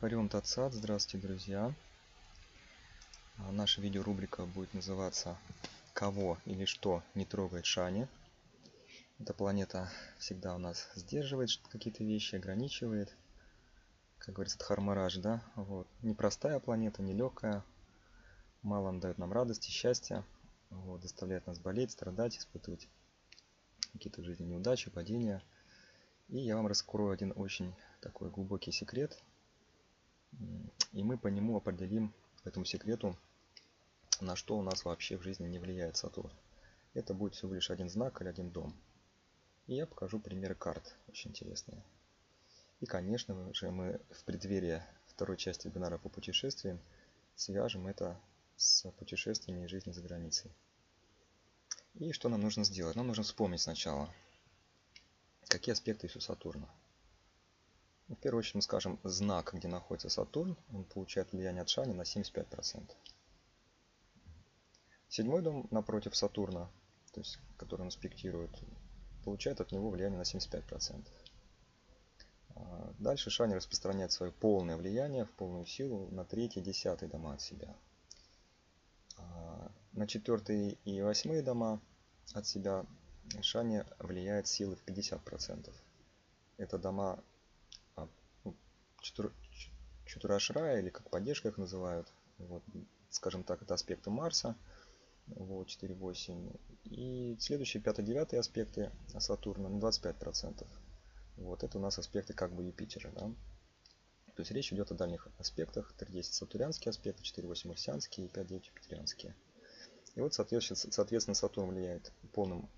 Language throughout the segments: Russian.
Харион Тацат, здравствуйте, друзья. А, наша видеорубрика будет называться «Кого или что не трогает Шани?». Эта планета всегда у нас сдерживает какие-то вещи, ограничивает. Как говорится, Дхармараж, да? Вот. Непростая планета, нелегкая. Мало она дает нам радости, счастья. Вот. Заставляет нас болеть, страдать, испытывать какие-то в жизни неудачи, падения. И я вам раскрою один очень такой глубокий секрет – и мы по нему определим, этому секрету, на что у нас вообще в жизни не влияет Сатурн. Это будет всего лишь один знак или один дом. И я покажу примеры карт, очень интересные. И, конечно же, мы в преддверии второй части вебинара по путешествиям свяжем это с путешествиями и жизнью за границей. И что нам нужно сделать? Нам нужно вспомнить сначала, какие аспекты есть у Сатурна. Ну, в первую очередь мы скажем знак, где находится Сатурн, он получает влияние от Шани на 75%. Седьмой дом напротив Сатурна, то есть который он аспектирует, получает от него влияние на 75%. А дальше Шани распространяет свое полное влияние в полную силу на третий десятый дома от себя. А на четвертый и восьмые дома от себя Шани влияет силы в 50%. Это дома Чатурашрая, или как поддержка их называют. Вот, скажем так, это аспекты Марса. Вот, 4,8. И следующие 5-9 аспекты Сатурна на 25%. Вот, это у нас аспекты как бы Юпитера. Да? То есть речь идет о дальних аспектах. 3,10 сатурянские аспекты, 4,8 марсианские и 5,9 юпитерианские. И вот, соответственно, соответственно, Сатурн влияет полным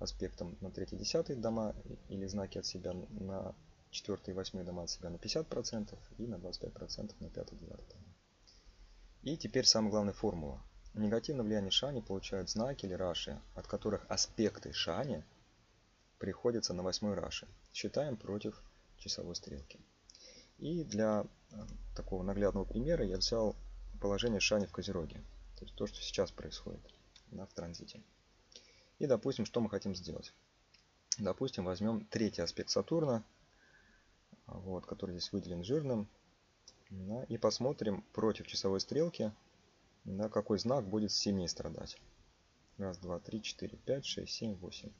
аспектом на 3-10 дома или знаки от себя на 4 и 8 дома от себя на 50% и на 25% на 5 и 9 дома. И теперь самая главная формула. Негативное влияние шани получают знаки или раши, от которых аспекты шани приходятся на 8 раши. Считаем против часовой стрелки. И для э, такого наглядного примера я взял положение шани в Козероге. То есть то, что сейчас происходит да, в транзите. И допустим, что мы хотим сделать. Допустим, возьмем третий аспект Сатурна – вот, который здесь выделен жирным. Да, и посмотрим против часовой стрелки, да, какой знак будет сильнее страдать. Раз, два, три, четыре, пять, шесть, семь, восемь.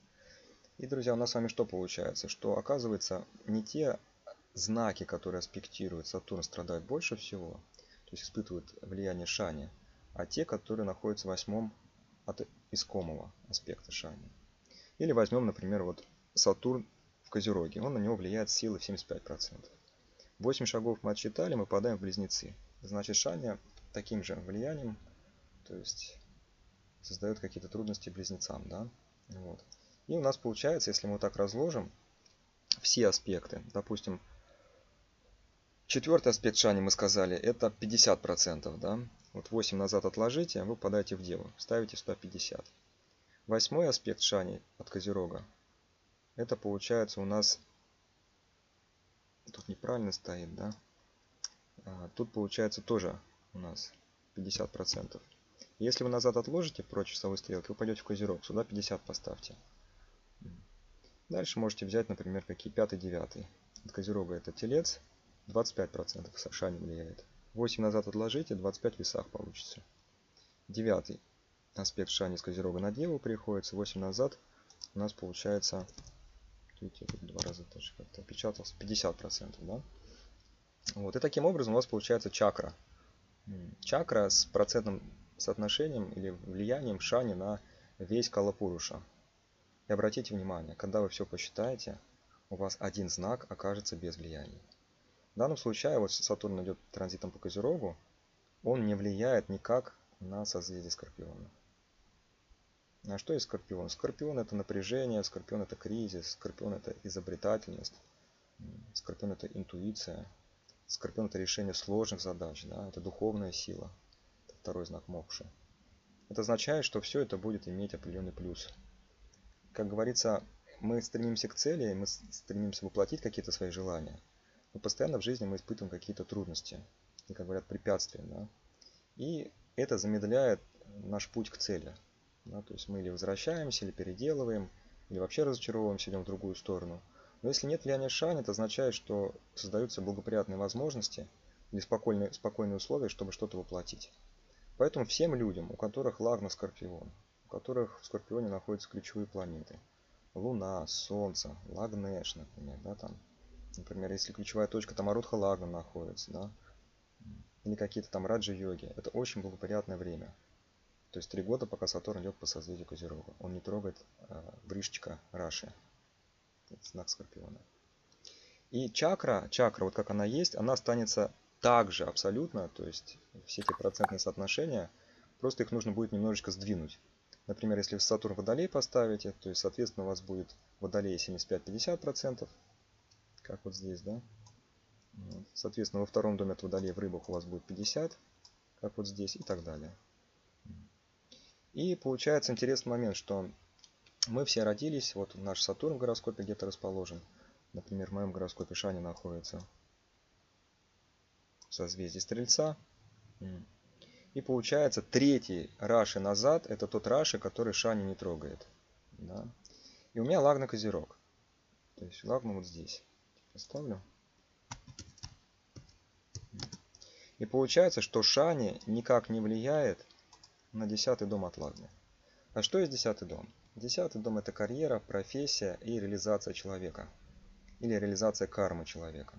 И, друзья, у нас с вами что получается? Что, оказывается, не те знаки, которые аспектируют Сатурн, страдают больше всего, то есть испытывают влияние Шани, а те, которые находятся в восьмом от искомого аспекта Шани. Или возьмем, например, вот Сатурн в Козероге. Он на него влияет силой в 75%. 8 шагов мы отсчитали, мы попадаем в близнецы. Значит, Шаня таким же влиянием, то есть создает какие-то трудности близнецам. Да? Вот. И у нас получается, если мы вот так разложим все аспекты, допустим, четвертый аспект Шани мы сказали, это 50%. Да? Вот 8 назад отложите, вы попадаете в Деву, ставите сюда 50. Восьмой аспект Шани от Козерога это получается у нас тут неправильно стоит да? А, тут получается тоже у нас 50 процентов. Если вы назад отложите прочь часовой стрелки вы пойдете в козерог сюда 50 поставьте. Дальше можете взять например какие 5 9 от козерога это телец 25 процентов не влияет. 8 назад отложите 25 в весах получится. Девятый аспект шани с козерога на деву приходится. 8 назад у нас получается видите, два раза тоже как-то опечатался, 50%, да? Вот, и таким образом у вас получается чакра. Чакра с процентным соотношением или влиянием шани на весь Калапуруша. И обратите внимание, когда вы все посчитаете, у вас один знак окажется без влияния. В данном случае, вот Сатурн идет транзитом по Козерогу, он не влияет никак на созвездие Скорпиона. А что есть скорпион? Скорпион это напряжение, скорпион это кризис, скорпион это изобретательность, скорпион это интуиция, скорпион это решение сложных задач, да, это духовная сила. Это второй знак мокши. Это означает, что все это будет иметь определенный плюс. Как говорится, мы стремимся к цели, мы стремимся воплотить какие-то свои желания. Но постоянно в жизни мы испытываем какие-то трудности, и, как говорят, препятствия. Да? И это замедляет наш путь к цели. Да, то есть мы или возвращаемся, или переделываем, или вообще разочаровываемся, идем в другую сторону. Но если нет влияния Шани, это означает, что создаются благоприятные возможности или спокойные, спокойные условия, чтобы что-то воплотить. Поэтому всем людям, у которых Лагна Скорпион, у которых в Скорпионе находятся ключевые планеты, Луна, Солнце, Лагнеш, например, да, там, например, если ключевая точка там Арутха Лагна находится, да, или какие-то там раджи-йоги, это очень благоприятное время. То есть три года, пока Сатурн идет по созвездию Козерога. Он не трогает э, врышечка Раши. Знак Скорпиона. И чакра, чакра, вот как она есть, она останется также абсолютно, то есть все эти процентные соотношения, просто их нужно будет немножечко сдвинуть. Например, если в Сатурн Водолей поставите, то есть, соответственно, у вас будет Водолей 75-50%, как вот здесь, да. Соответственно, во втором доме от Водолея в рыбах у вас будет 50, как вот здесь и так далее. И получается интересный момент, что мы все родились, вот наш Сатурн в гороскопе где-то расположен. Например, в моем гороскопе Шани находится в созвездии Стрельца. И получается третий Раши назад, это тот Раши, который Шани не трогает. Да? И у меня лагна Козерог. То есть лагна вот здесь. Поставлю. И получается, что Шани никак не влияет на десятый дом от Лагны. А что есть десятый дом? Десятый дом это карьера, профессия и реализация человека. Или реализация кармы человека.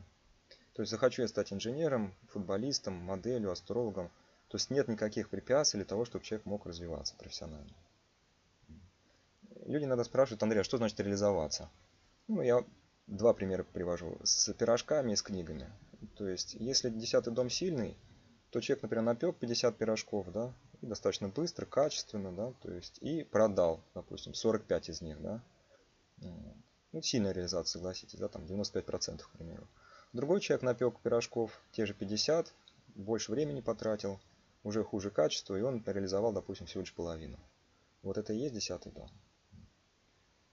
То есть захочу я стать инженером, футболистом, моделью, астрологом. То есть нет никаких препятствий для того, чтобы человек мог развиваться профессионально. Люди иногда спрашивают, Андрей, а что значит реализоваться? Ну, я два примера привожу. С пирожками и с книгами. То есть, если десятый дом сильный, то человек, например, напек 50 пирожков, да, и достаточно быстро, качественно, да, то есть и продал, допустим, 45 из них, да. Ну, сильная реализация, согласитесь, да, там 95%, к примеру. Другой человек напек пирожков, те же 50, больше времени потратил, уже хуже качество, и он реализовал, допустим, всего лишь половину. Вот это и есть десятый дом.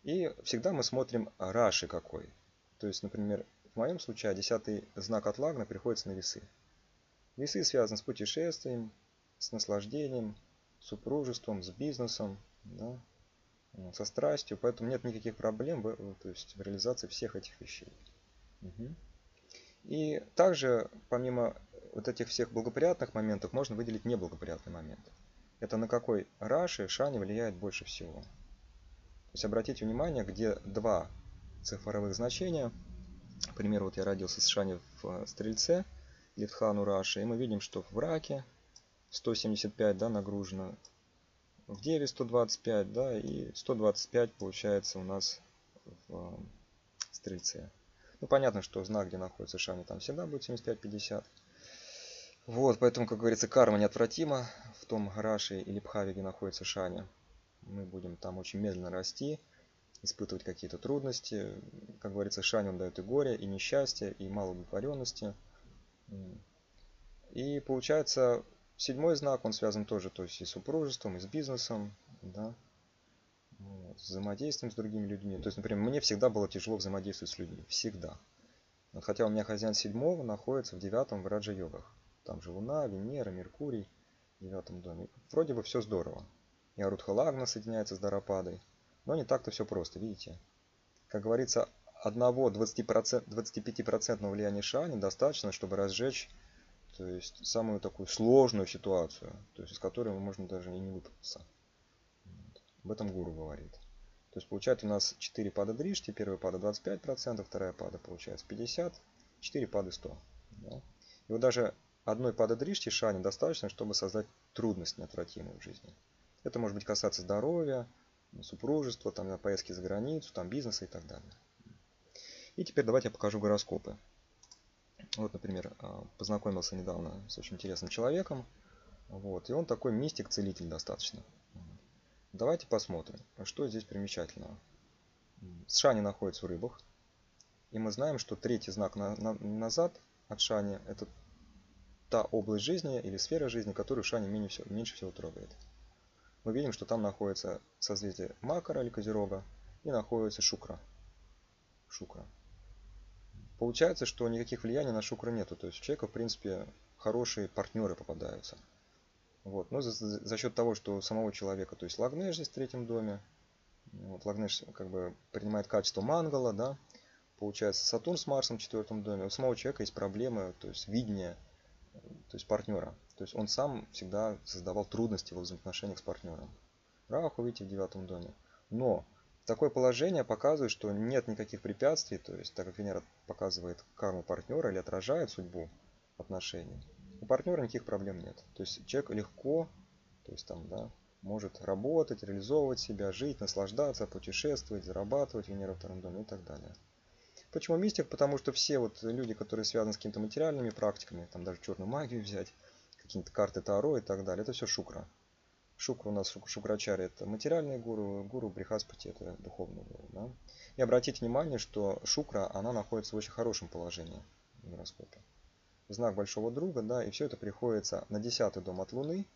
И всегда мы смотрим раши какой. То есть, например, в моем случае десятый знак от Лагна приходится на весы. Весы связаны с путешествием, с наслаждением, супружеством, с бизнесом, да, со страстью, поэтому нет никаких проблем в, то есть в реализации всех этих вещей. Угу. И также, помимо вот этих всех благоприятных моментов, можно выделить неблагоприятный момент. Это на какой Раши Шани влияет больше всего. То есть обратите внимание, где два цифровых значения. К примеру, вот я родился с Шани в Стрельце, Литхану Раши, и мы видим, что в Раке 175 да, нагружено. В Деве 125, да, и 125 получается у нас в э, Стрельце. Ну, понятно, что знак, где находится Шани, там всегда будет 75-50. Вот, поэтому, как говорится, карма неотвратима в том Раши или Пхаве, где находится Шани. Мы будем там очень медленно расти, испытывать какие-то трудности. Как говорится, Шани он дает и горе, и несчастье, и мало удовлетворенности. И получается, Седьмой знак, он связан тоже то есть и с супружеством, и с бизнесом, да, с взаимодействием с другими людьми. То есть, например, мне всегда было тяжело взаимодействовать с людьми, всегда. Вот, хотя у меня хозяин седьмого находится в девятом в Раджа-йогах. Там же Луна, Венера, Меркурий в девятом доме. Вроде бы все здорово. И Арудхалагна соединяется с Дарападой. Но не так-то все просто, видите. Как говорится, одного 20%, 25% влияния Шани достаточно, чтобы разжечь то есть самую такую сложную ситуацию, то есть из которой можно даже и не выпутаться. Вот. Об этом гуру говорит. То есть получается у нас 4 пада дришти, первая пада 25%, вторая пада получается 50%, 4 пады 100. Да? И вот даже одной пада дришти шани достаточно, чтобы создать трудность неотвратимую в жизни. Это может быть касаться здоровья, супружества, там, поездки за границу, там, бизнеса и так далее. И теперь давайте я покажу гороскопы. Вот, например, а, познакомился недавно с очень интересным человеком. Вот, и он такой мистик-целитель достаточно. Давайте посмотрим, что здесь примечательного. Шани находится в рыбах. И мы знаем, что третий знак на, на, назад от Шани – это та область жизни или сфера жизни, которую Шани меньше всего, меньше всего трогает. Мы видим, что там находится созвездие Макара или Козерога и находится Шукра. Шукра. Получается, что никаких влияний на шукру нету. То есть у человека, в принципе, хорошие партнеры попадаются. Вот. Но за, за счет того, что у самого человека, то есть Лагнеш здесь в третьем доме, вот, Лагнеш как бы принимает качество мангала, да, получается, Сатурн с Марсом в четвертом доме. У самого человека есть проблемы, то есть видение, то есть партнера. То есть он сам всегда создавал трудности в взаимоотношениях с партнером. Раху, видите, в девятом доме. Но такое положение показывает, что нет никаких препятствий, то есть так как Венера показывает карму партнера или отражает судьбу отношений, у партнера никаких проблем нет. То есть человек легко, то есть там, да, может работать, реализовывать себя, жить, наслаждаться, путешествовать, зарабатывать Венера в втором доме и так далее. Почему мистик? Потому что все вот люди, которые связаны с какими-то материальными практиками, там даже черную магию взять, какие-то карты Таро и так далее, это все шукра. Шукра у нас, Шукрачари это материальный гуру, гуру Брихаспати это духовный гуру. Да? И обратите внимание, что Шукра, она находится в очень хорошем положении в гороскопе. Знак большого друга, да, и все это приходится на десятый дом от Луны,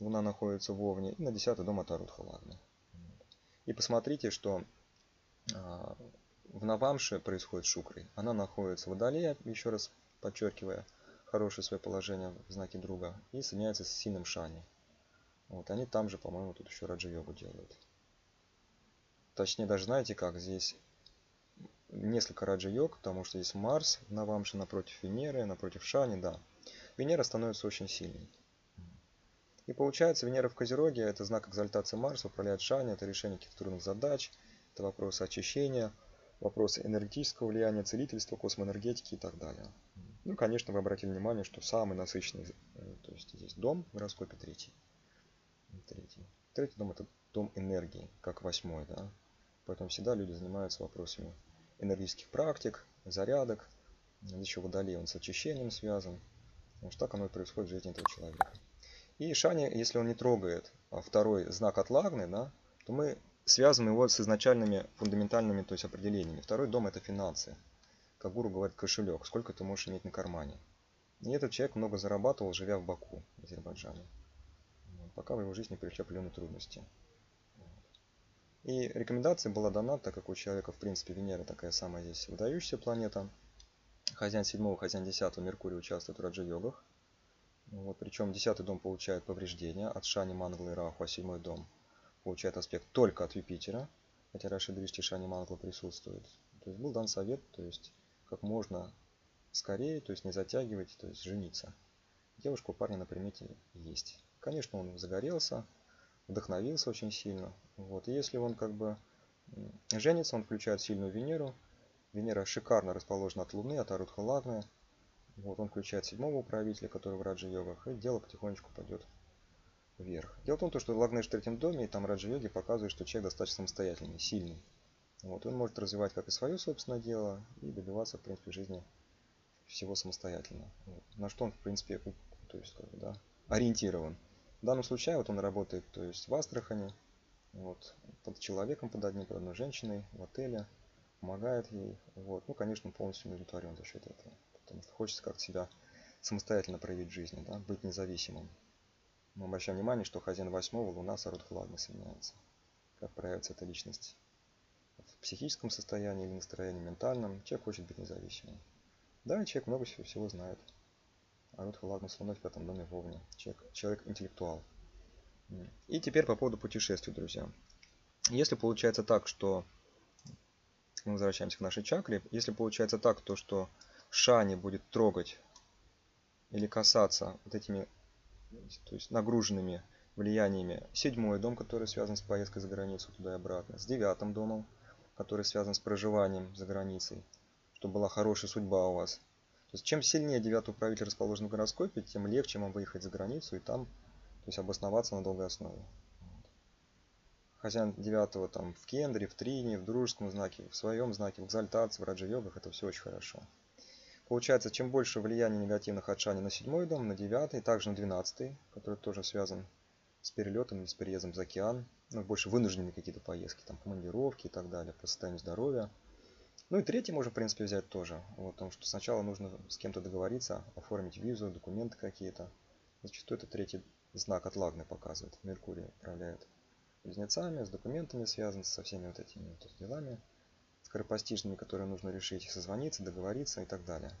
Луна находится в Овне, и на десятый дом от Арудха Лагны. И посмотрите, что а, в Навамше происходит Шукрой. Она находится в Водолее, еще раз подчеркивая хорошее свое положение в знаке друга, и соединяется с сильным Шани. Вот, они там же, по-моему, тут еще раджа-йогу делают. Точнее, даже знаете как, здесь несколько раджа-йог, потому что здесь Марс на Вамше напротив Венеры, напротив Шани, да. Венера становится очень сильной. И получается, Венера в Козероге – это знак экзальтации Марса, управляет Шани, это решение каких-то трудных задач, это вопросы очищения, вопросы энергетического влияния, целительства, космоэнергетики и так далее. Ну, конечно, вы обратили внимание, что самый насыщенный, э, то есть здесь дом в гороскопе третий третий. Третий дом это дом энергии, как восьмой, да. Поэтому всегда люди занимаются вопросами энергетических практик, зарядок. Еще водолей, он с очищением связан. Потому что так оно и происходит в жизни этого человека. И Шани, если он не трогает а второй знак отлагны, да, то мы связываем его с изначальными фундаментальными то есть определениями. Второй дом это финансы. Как гуру говорит, кошелек. Сколько ты можешь иметь на кармане. И этот человек много зарабатывал, живя в Баку, в Азербайджане пока в его жизни пришли определенные трудности. И рекомендация была дана, так как у человека, в принципе, Венера такая самая здесь выдающаяся планета. Хозяин седьмого, хозяин десятого Меркурий участвует в раджа-йогах. Вот, причем десятый дом получает повреждения от Шани, Манглы и Раху, а седьмой дом получает аспект только от Юпитера, хотя Раши Дришти Шани Мангла присутствует. То есть был дан совет, то есть как можно скорее, то есть не затягивать, то есть жениться. Девушка у парня на примете есть. Конечно, он загорелся, вдохновился очень сильно. Вот. И если он как бы женится, он включает сильную Венеру. Венера шикарно расположена от Луны, от Арудха Лагны. Вот, он включает седьмого управителя, который в Раджи йогах, и дело потихонечку пойдет вверх. Дело в том, что Лагнеш в третьем доме, и там Раджи йоги показывает, что человек достаточно самостоятельный, сильный. Вот, он может развивать как и свое собственное дело, и добиваться, в принципе, жизни всего самостоятельно. Вот. На что он, в принципе, то есть, как да, ориентирован. В данном случае вот он работает то есть в Астрахани, вот, под человеком, под одним, под одной женщиной в отеле, помогает ей. Вот. Ну, конечно, полностью удовлетворен за счет этого. Потому что хочется как-то себя самостоятельно проявить в жизни, да, быть независимым. Мы обращаем внимание, что хозяин восьмого Луна с Арудхладной соединяется. Как проявится эта личность в психическом состоянии или настроении ментальном. Человек хочет быть независимым. Да, человек много всего, всего знает. А вот ладно, с в пятом доме вовне. Человек, человек интеллектуал. И теперь по поводу путешествий, друзья. Если получается так, что мы возвращаемся к нашей чакре, если получается так, то что Шани будет трогать или касаться вот этими то есть нагруженными влияниями седьмой дом, который связан с поездкой за границу туда и обратно, с девятым домом, который связан с проживанием за границей, чтобы была хорошая судьба у вас, то есть чем сильнее девятый управитель расположен в гороскопе, тем легче вам выехать за границу и там то есть обосноваться на долгой основе. Хозяин девятого там в кендре, в трине, в дружеском знаке, в своем знаке, в экзальтации, в раджа-йогах, это все очень хорошо. Получается, чем больше влияния негативных от на седьмой дом, на девятый, также на двенадцатый, который тоже связан с перелетом или с переездом за океан, ну, больше вынужденные какие-то поездки, там командировки и так далее, по состоянию здоровья – ну и третий можно, в принципе, взять тоже. Вот, потому что сначала нужно с кем-то договориться, оформить визу, документы какие-то. Зачастую это третий знак от Лагны показывает. Меркурий управляет близнецами, с документами связан, со всеми вот этими вот делами скоропостижными, которые нужно решить, созвониться, договориться и так далее.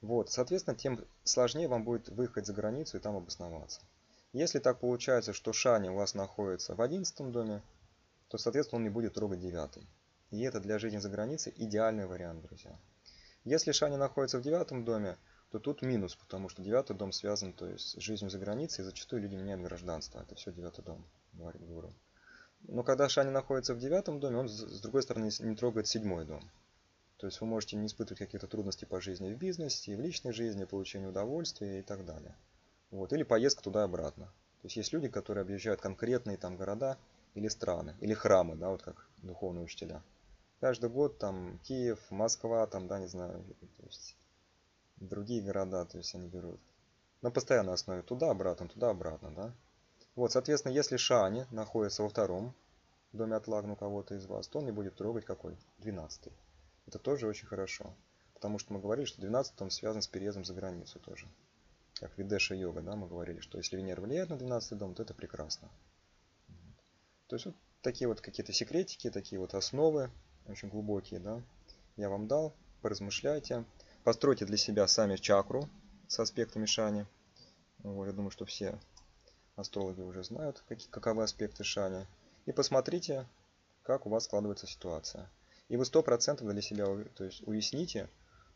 Вот, соответственно, тем сложнее вам будет выехать за границу и там обосноваться. Если так получается, что Шани у вас находится в одиннадцатом доме, то, соответственно, он не будет трогать девятый. И это для жизни за границей идеальный вариант, друзья. Если Шани находится в девятом доме, то тут минус, потому что девятый дом связан то есть, с жизнью за границей, и зачастую люди меняют гражданство. Это все девятый дом, говорит Гуру. Но когда Шани находится в девятом доме, он, с другой стороны, не трогает седьмой дом. То есть вы можете не испытывать какие-то трудности по жизни в бизнесе, в личной жизни, получению удовольствия и так далее. Вот. Или поездка туда и обратно. То есть есть люди, которые объезжают конкретные там города или страны, или храмы, да, вот как духовные учителя. Каждый год там Киев, Москва, там, да, не знаю, то есть другие города, то есть они берут. На постоянной основе туда-обратно, туда-обратно, да. Вот, соответственно, если Шани находится во втором доме отлагну кого-то из вас, то он не будет трогать какой? 12. Это тоже очень хорошо. Потому что мы говорили, что 12 он связан с переездом за границу тоже. Как Видеша йога, да, мы говорили, что если Венера влияет на 12 дом, то это прекрасно. То есть вот такие вот какие-то секретики, такие вот основы, очень глубокие, да, я вам дал, поразмышляйте. Постройте для себя сами чакру с аспектами Шани. Вот, я думаю, что все астрологи уже знают, какие, каковы аспекты Шани. И посмотрите, как у вас складывается ситуация. И вы 100% для себя то есть, уясните,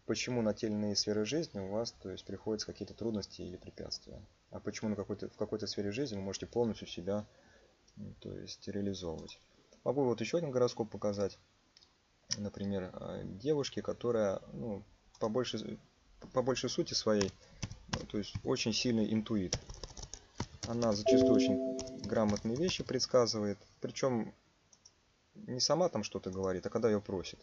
почему на те сферы жизни у вас то есть, приходятся какие-то трудности или препятствия. А почему на какой-то, в какой-то сфере жизни вы можете полностью себя то есть, реализовывать. Могу вот еще один гороскоп показать. Например, а, девушки, которая ну, по, большей, по большей сути своей, ну, то есть очень сильный интуит. Она зачастую очень грамотные вещи предсказывает, причем не сама там что-то говорит, а когда ее просит.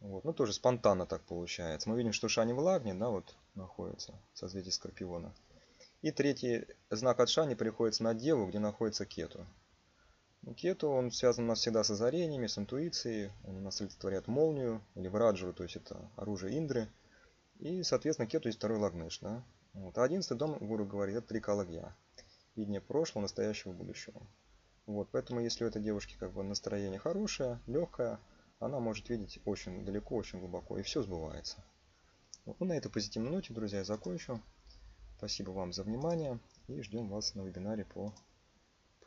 Вот. Ну, тоже спонтанно так получается. Мы видим, что Шани в Лагне, да, вот находится, в созвездии Скорпиона. И третий знак от Шани приходится на Деву, где находится Кету. Кету, он связан у нас всегда с озарениями, с интуицией. Он у нас олицетворяет молнию или враджу, то есть это оружие Индры. И, соответственно, кету есть второй лагнеш. Да? Вот. А одиннадцатый дом, гуру говорит, это три калагья. Видение прошлого, настоящего, будущего. Вот, поэтому если у этой девушки как бы настроение хорошее, легкое, она может видеть очень далеко, очень глубоко, и все сбывается. Ну, на этой позитивной ноте, друзья, я закончу. Спасибо вам за внимание и ждем вас на вебинаре по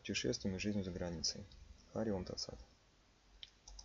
путешествиям и жизнью за границей. Хари Ом Тацат.